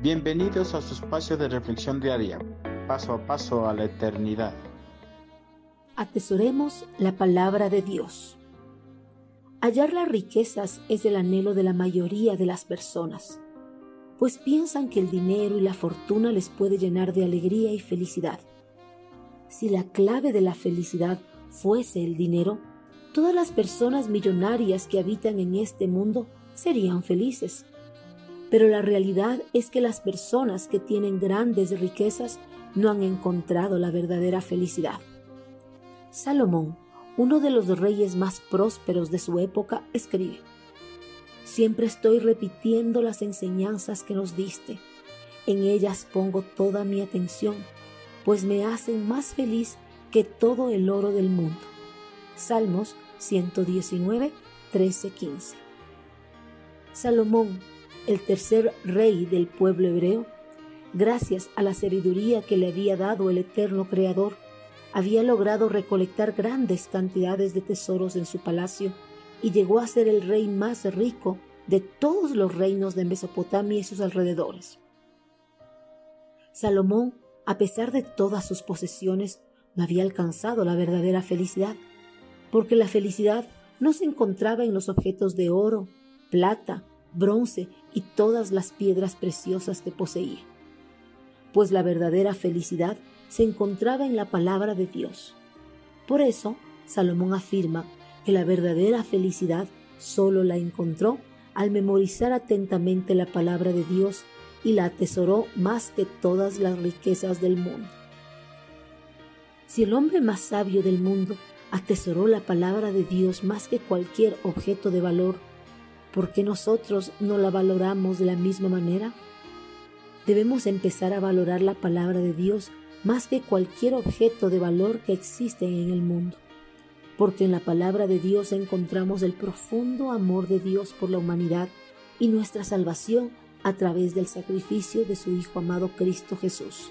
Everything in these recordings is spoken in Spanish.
Bienvenidos a su espacio de reflexión diaria, paso a paso a la eternidad. Atesoremos la palabra de Dios. Hallar las riquezas es el anhelo de la mayoría de las personas, pues piensan que el dinero y la fortuna les puede llenar de alegría y felicidad. Si la clave de la felicidad fuese el dinero, todas las personas millonarias que habitan en este mundo serían felices. Pero la realidad es que las personas que tienen grandes riquezas no han encontrado la verdadera felicidad. Salomón, uno de los reyes más prósperos de su época, escribe, Siempre estoy repitiendo las enseñanzas que nos diste. En ellas pongo toda mi atención, pues me hacen más feliz que todo el oro del mundo. Salmos 119, 13, 15. Salomón, el tercer rey del pueblo hebreo, gracias a la sabiduría que le había dado el eterno Creador, había logrado recolectar grandes cantidades de tesoros en su palacio y llegó a ser el rey más rico de todos los reinos de Mesopotamia y sus alrededores. Salomón, a pesar de todas sus posesiones, no había alcanzado la verdadera felicidad, porque la felicidad no se encontraba en los objetos de oro, plata, bronce y todas las piedras preciosas que poseía, pues la verdadera felicidad se encontraba en la palabra de Dios. Por eso, Salomón afirma que la verdadera felicidad solo la encontró al memorizar atentamente la palabra de Dios y la atesoró más que todas las riquezas del mundo. Si el hombre más sabio del mundo atesoró la palabra de Dios más que cualquier objeto de valor, ¿por qué nosotros no la valoramos de la misma manera? Debemos empezar a valorar la palabra de Dios más que cualquier objeto de valor que existe en el mundo, porque en la palabra de Dios encontramos el profundo amor de Dios por la humanidad y nuestra salvación a través del sacrificio de su Hijo amado Cristo Jesús.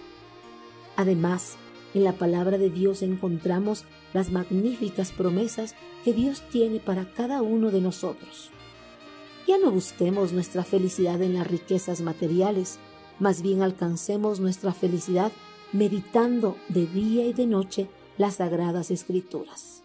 Además, en la palabra de Dios encontramos las magníficas promesas que Dios tiene para cada uno de nosotros. Ya no busquemos nuestra felicidad en las riquezas materiales, más bien alcancemos nuestra felicidad meditando de día y de noche las sagradas escrituras.